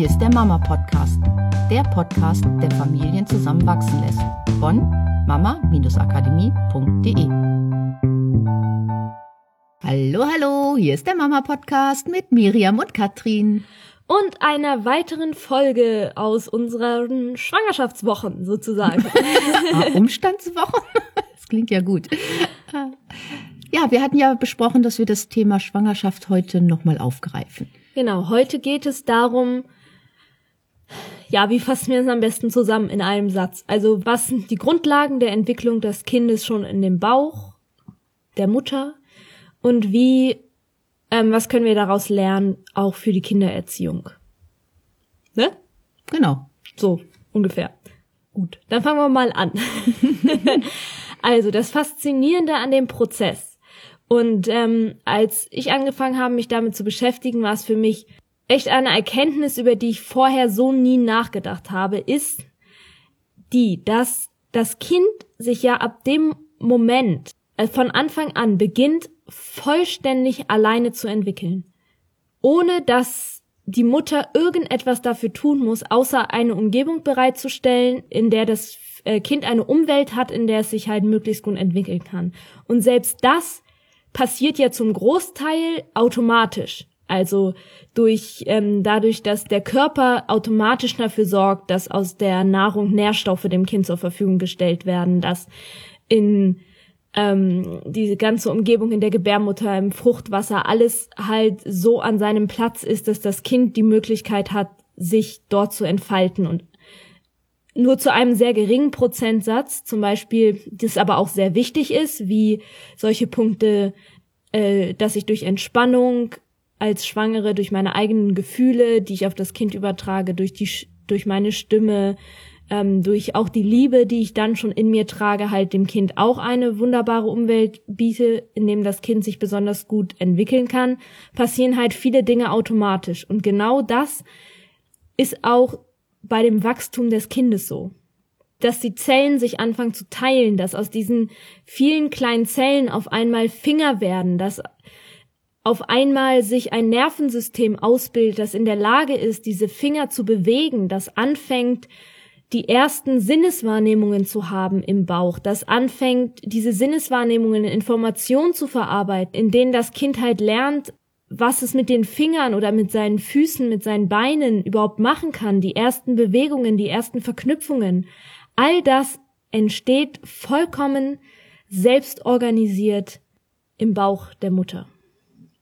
Hier ist der Mama Podcast, der Podcast, der Familien zusammenwachsen lässt. Von mama-akademie.de. Hallo, hallo, hier ist der Mama Podcast mit Miriam und Katrin. Und einer weiteren Folge aus unseren Schwangerschaftswochen sozusagen. ah, Umstandswochen? Das klingt ja gut. Ja, wir hatten ja besprochen, dass wir das Thema Schwangerschaft heute nochmal aufgreifen. Genau, heute geht es darum, ja, wie fassen wir es am besten zusammen in einem Satz? Also was sind die Grundlagen der Entwicklung des Kindes schon in dem Bauch der Mutter und wie, ähm, was können wir daraus lernen, auch für die Kindererziehung? Ne? Genau. So, ungefähr. Gut, dann fangen wir mal an. also das Faszinierende an dem Prozess. Und ähm, als ich angefangen habe, mich damit zu beschäftigen, war es für mich echt eine Erkenntnis, über die ich vorher so nie nachgedacht habe, ist die, dass das Kind sich ja ab dem Moment, also von Anfang an beginnt, vollständig alleine zu entwickeln. Ohne dass die Mutter irgendetwas dafür tun muss, außer eine Umgebung bereitzustellen, in der das äh, Kind eine Umwelt hat, in der es sich halt möglichst gut entwickeln kann. Und selbst das passiert ja zum Großteil automatisch. Also durch ähm, dadurch, dass der Körper automatisch dafür sorgt, dass aus der Nahrung Nährstoffe dem Kind zur Verfügung gestellt werden, dass in ähm, diese ganze Umgebung in der Gebärmutter, im Fruchtwasser, alles halt so an seinem Platz ist, dass das Kind die Möglichkeit hat, sich dort zu entfalten. Und nur zu einem sehr geringen Prozentsatz, zum Beispiel, das aber auch sehr wichtig ist, wie solche Punkte, äh, dass ich durch Entspannung als Schwangere durch meine eigenen Gefühle, die ich auf das Kind übertrage, durch die durch meine Stimme, ähm, durch auch die Liebe, die ich dann schon in mir trage, halt dem Kind auch eine wunderbare Umwelt biete, in dem das Kind sich besonders gut entwickeln kann, passieren halt viele Dinge automatisch. Und genau das ist auch bei dem Wachstum des Kindes so. Dass die Zellen sich anfangen zu teilen, dass aus diesen vielen kleinen Zellen auf einmal Finger werden, dass auf einmal sich ein Nervensystem ausbildet, das in der Lage ist, diese Finger zu bewegen, das anfängt, die ersten Sinneswahrnehmungen zu haben im Bauch, das anfängt, diese Sinneswahrnehmungen in Informationen zu verarbeiten, in denen das Kind halt lernt, was es mit den Fingern oder mit seinen Füßen, mit seinen Beinen überhaupt machen kann, die ersten Bewegungen, die ersten Verknüpfungen. All das entsteht vollkommen selbstorganisiert im Bauch der Mutter.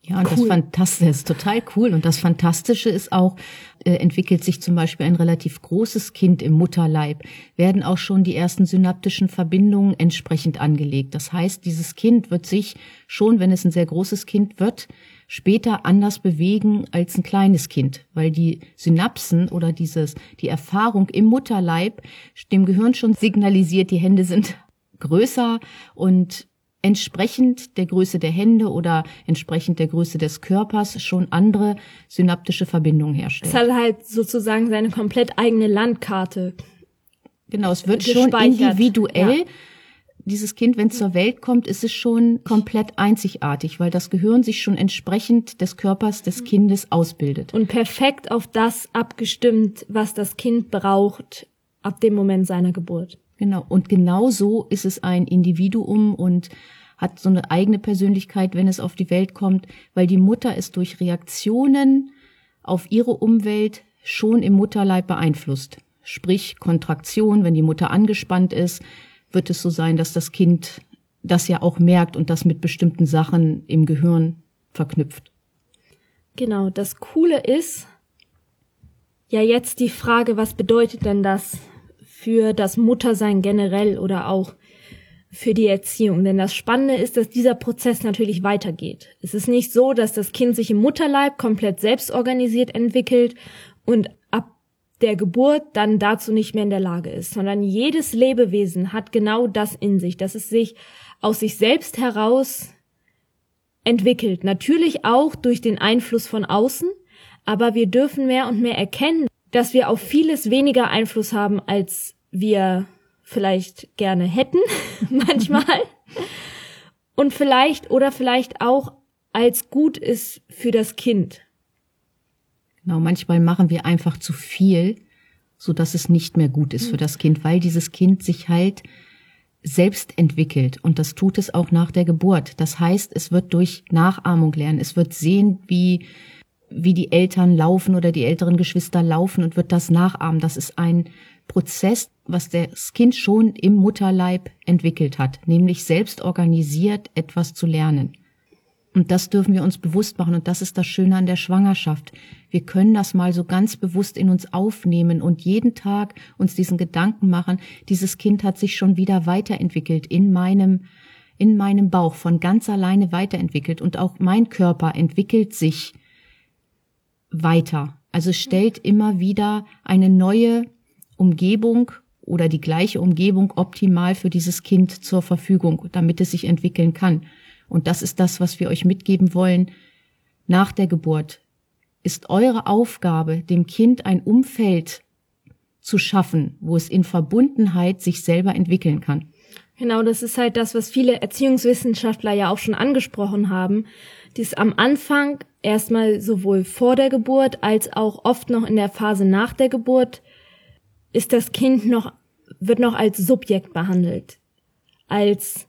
Ja, und cool. das Fantastische ist total cool. Und das Fantastische ist auch, äh, entwickelt sich zum Beispiel ein relativ großes Kind im Mutterleib, werden auch schon die ersten synaptischen Verbindungen entsprechend angelegt. Das heißt, dieses Kind wird sich schon, wenn es ein sehr großes Kind wird, später anders bewegen als ein kleines Kind, weil die Synapsen oder dieses, die Erfahrung im Mutterleib dem Gehirn schon signalisiert, die Hände sind größer und entsprechend der Größe der Hände oder entsprechend der Größe des Körpers schon andere synaptische Verbindungen herstellt. Es hat halt sozusagen seine komplett eigene Landkarte. Genau, es wird schon individuell. Ja. Dieses Kind, wenn es zur Welt kommt, ist es schon komplett einzigartig, weil das Gehirn sich schon entsprechend des Körpers des Kindes ausbildet. Und perfekt auf das abgestimmt, was das Kind braucht ab dem Moment seiner Geburt. Genau. Und genau so ist es ein Individuum und hat so eine eigene Persönlichkeit, wenn es auf die Welt kommt, weil die Mutter es durch Reaktionen auf ihre Umwelt schon im Mutterleib beeinflusst. Sprich Kontraktion, wenn die Mutter angespannt ist, wird es so sein, dass das Kind das ja auch merkt und das mit bestimmten Sachen im Gehirn verknüpft. Genau, das Coole ist ja jetzt die Frage, was bedeutet denn das für das Muttersein generell oder auch für die Erziehung. Denn das Spannende ist, dass dieser Prozess natürlich weitergeht. Es ist nicht so, dass das Kind sich im Mutterleib komplett selbst organisiert entwickelt und ab der Geburt dann dazu nicht mehr in der Lage ist, sondern jedes Lebewesen hat genau das in sich, dass es sich aus sich selbst heraus entwickelt. Natürlich auch durch den Einfluss von außen, aber wir dürfen mehr und mehr erkennen, dass wir auf vieles weniger Einfluss haben, als wir vielleicht gerne hätten, manchmal. Und vielleicht oder vielleicht auch als gut ist für das Kind. Genau, manchmal machen wir einfach zu viel, so dass es nicht mehr gut ist für das Kind, weil dieses Kind sich halt selbst entwickelt und das tut es auch nach der Geburt. Das heißt, es wird durch Nachahmung lernen. Es wird sehen, wie wie die Eltern laufen oder die älteren Geschwister laufen und wird das nachahmen. Das ist ein Prozess, was das Kind schon im Mutterleib entwickelt hat, nämlich selbst organisiert etwas zu lernen. Und das dürfen wir uns bewusst machen. Und das ist das Schöne an der Schwangerschaft. Wir können das mal so ganz bewusst in uns aufnehmen und jeden Tag uns diesen Gedanken machen, dieses Kind hat sich schon wieder weiterentwickelt in meinem, in meinem Bauch, von ganz alleine weiterentwickelt. Und auch mein Körper entwickelt sich weiter. Also stellt immer wieder eine neue Umgebung oder die gleiche Umgebung optimal für dieses Kind zur Verfügung, damit es sich entwickeln kann. Und das ist das, was wir euch mitgeben wollen. Nach der Geburt ist eure Aufgabe, dem Kind ein Umfeld zu schaffen, wo es in Verbundenheit sich selber entwickeln kann. Genau, das ist halt das, was viele Erziehungswissenschaftler ja auch schon angesprochen haben. Dies am Anfang erstmal sowohl vor der Geburt als auch oft noch in der Phase nach der Geburt ist das Kind noch, wird noch als Subjekt behandelt. Als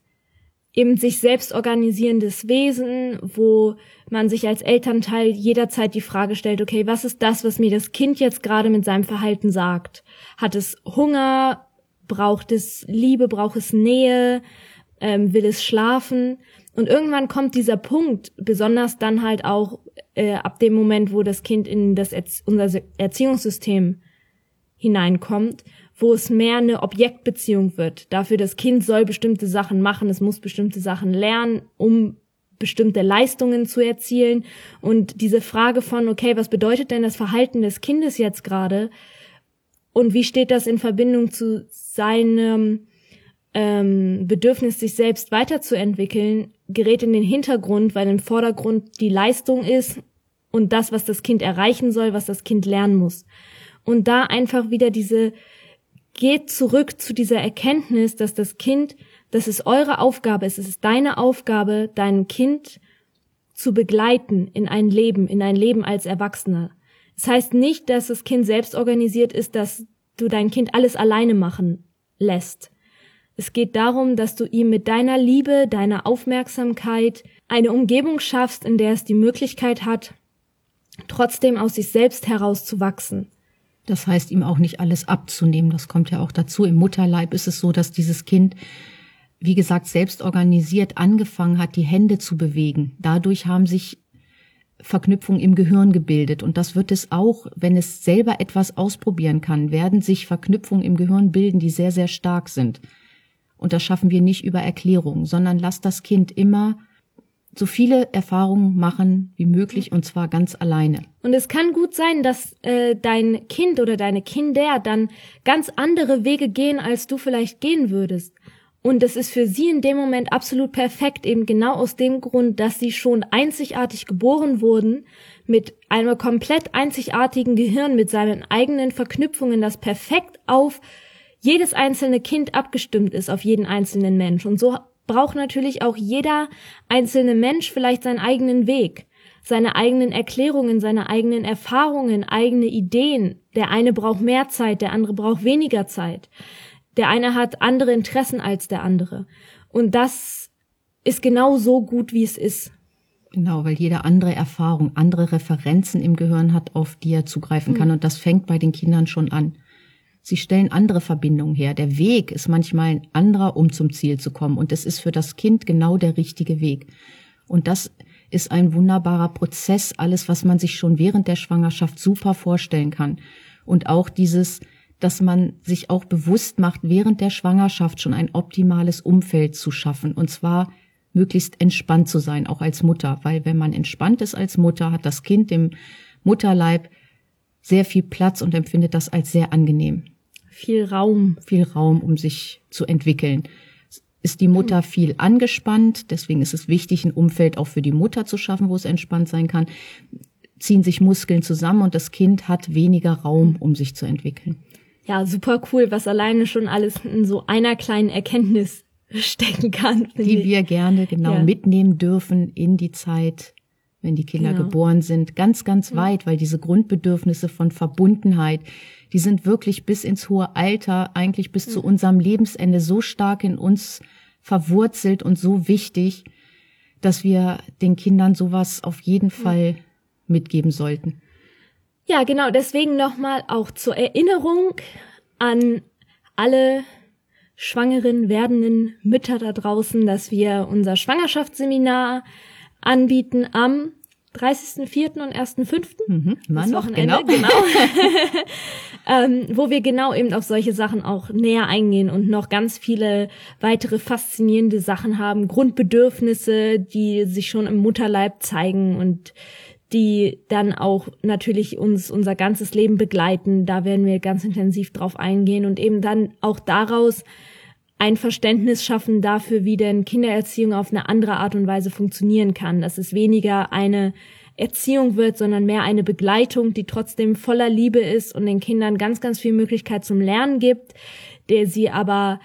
eben sich selbst organisierendes Wesen, wo man sich als Elternteil jederzeit die Frage stellt, okay, was ist das, was mir das Kind jetzt gerade mit seinem Verhalten sagt? Hat es Hunger? Braucht es Liebe? Braucht es Nähe? Ähm, will es schlafen? Und irgendwann kommt dieser Punkt, besonders dann halt auch äh, ab dem Moment, wo das Kind in das Erzie unser Erziehungssystem hineinkommt, wo es mehr eine Objektbeziehung wird. Dafür, das Kind soll bestimmte Sachen machen, es muss bestimmte Sachen lernen, um bestimmte Leistungen zu erzielen. Und diese Frage von, okay, was bedeutet denn das Verhalten des Kindes jetzt gerade? Und wie steht das in Verbindung zu seinem ähm, Bedürfnis, sich selbst weiterzuentwickeln, gerät in den Hintergrund, weil im Vordergrund die Leistung ist und das, was das Kind erreichen soll, was das Kind lernen muss. Und da einfach wieder diese geht zurück zu dieser Erkenntnis, dass das Kind, dass es eure Aufgabe ist, es ist deine Aufgabe, dein Kind zu begleiten in ein Leben, in ein Leben als Erwachsener. Das heißt nicht, dass das Kind selbst organisiert ist, dass du dein Kind alles alleine machen lässt. Es geht darum, dass du ihm mit deiner Liebe, deiner Aufmerksamkeit eine Umgebung schaffst, in der es die Möglichkeit hat, trotzdem aus sich selbst heraus zu wachsen. Das heißt, ihm auch nicht alles abzunehmen. Das kommt ja auch dazu. Im Mutterleib ist es so, dass dieses Kind, wie gesagt, selbst organisiert angefangen hat, die Hände zu bewegen. Dadurch haben sich Verknüpfungen im Gehirn gebildet. Und das wird es auch, wenn es selber etwas ausprobieren kann, werden sich Verknüpfungen im Gehirn bilden, die sehr, sehr stark sind. Und das schaffen wir nicht über Erklärung, sondern lasst das Kind immer so viele Erfahrungen machen wie möglich und zwar ganz alleine. Und es kann gut sein, dass äh, dein Kind oder deine Kinder dann ganz andere Wege gehen, als du vielleicht gehen würdest. Und es ist für sie in dem Moment absolut perfekt, eben genau aus dem Grund, dass sie schon einzigartig geboren wurden, mit einem komplett einzigartigen Gehirn, mit seinen eigenen Verknüpfungen, das perfekt auf jedes einzelne Kind abgestimmt ist, auf jeden einzelnen Mensch. Und so braucht natürlich auch jeder einzelne Mensch vielleicht seinen eigenen Weg, seine eigenen Erklärungen, seine eigenen Erfahrungen, eigene Ideen. Der eine braucht mehr Zeit, der andere braucht weniger Zeit. Der eine hat andere Interessen als der andere. Und das ist genau so gut, wie es ist. Genau, weil jeder andere Erfahrung, andere Referenzen im Gehirn hat, auf die er zugreifen kann. Mhm. Und das fängt bei den Kindern schon an. Sie stellen andere Verbindungen her. Der Weg ist manchmal ein anderer, um zum Ziel zu kommen. Und es ist für das Kind genau der richtige Weg. Und das ist ein wunderbarer Prozess, alles, was man sich schon während der Schwangerschaft super vorstellen kann. Und auch dieses, dass man sich auch bewusst macht, während der Schwangerschaft schon ein optimales Umfeld zu schaffen. Und zwar möglichst entspannt zu sein, auch als Mutter. Weil wenn man entspannt ist als Mutter, hat das Kind im Mutterleib sehr viel Platz und empfindet das als sehr angenehm viel Raum. Viel Raum, um sich zu entwickeln. Ist die Mutter viel angespannt, deswegen ist es wichtig, ein Umfeld auch für die Mutter zu schaffen, wo es entspannt sein kann. Ziehen sich Muskeln zusammen und das Kind hat weniger Raum, um sich zu entwickeln. Ja, super cool, was alleine schon alles in so einer kleinen Erkenntnis stecken kann. Die wir gerne genau ja. mitnehmen dürfen in die Zeit wenn die Kinder Genau. geboren sind, ganz, ganz weit, weil diese Grundbedürfnisse von Verbundenheit, die sind wirklich bis ins hohe Alter, eigentlich bis zu unserem Lebensende so stark in uns verwurzelt und so wichtig, dass wir den Kindern sowas auf jeden Fall mitgeben sollten. Ja, genau. Deswegen nochmal auch zur Erinnerung an alle schwangeren, werdenden Mütter da draußen, dass wir unser Schwangerschaftsseminar anbieten am 30.04. und 1.05. Mhm, Das noch, Wochenende, genau. genau. ähm, wo wir genau eben auf solche Sachen auch näher eingehen und noch ganz viele weitere faszinierende Sachen haben, Grundbedürfnisse, die sich schon im Mutterleib zeigen und die dann auch natürlich uns unser ganzes Leben begleiten. Da werden wir ganz intensiv drauf eingehen und eben dann auch daraus ein Verständnis schaffen dafür, wie denn Kindererziehung auf eine andere Art und Weise funktionieren kann. Dass es weniger eine Erziehung wird, sondern mehr eine Begleitung, die trotzdem voller Liebe ist und den Kindern ganz, ganz viel Möglichkeit zum Lernen gibt, der sie aber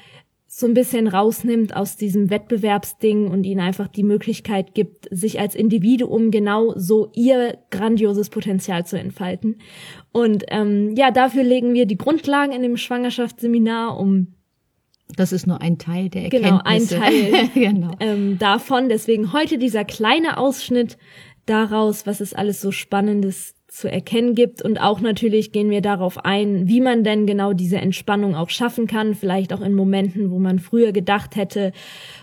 so ein bisschen rausnimmt aus diesem Wettbewerbsding und ihnen einfach die Möglichkeit gibt, sich als Individuum genau so ihr grandioses Potenzial zu entfalten. Und ähm, ja, dafür legen wir die Grundlagen in dem Schwangerschaftsseminar, um Das ist nur ein Teil der Genau, ein Erkenntnisse. Teil. genau. ähm, davon. Deswegen heute dieser kleine Ausschnitt daraus, was es alles so Spannendes zu erkennen gibt. Und auch natürlich gehen wir darauf ein, wie man denn genau diese Entspannung auch schaffen kann. Vielleicht auch in Momenten, wo man früher gedacht hätte,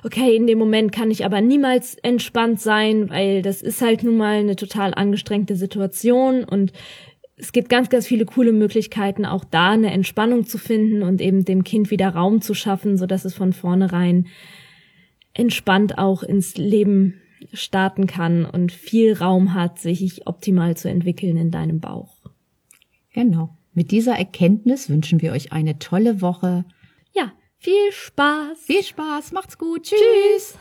okay, in dem Moment kann ich aber niemals entspannt sein, weil das ist halt nun mal eine total angestrengte Situation und es gibt ganz, ganz viele coole Möglichkeiten, auch da eine Entspannung zu finden und eben dem Kind wieder Raum zu schaffen, so dass es von vornherein entspannt auch ins Leben starten kann und viel Raum hat, sich optimal zu entwickeln in deinem Bauch. Genau. Mit dieser Erkenntnis wünschen wir euch eine tolle Woche. Ja, viel Spaß. Viel Spaß, macht's gut. Tschüss. Das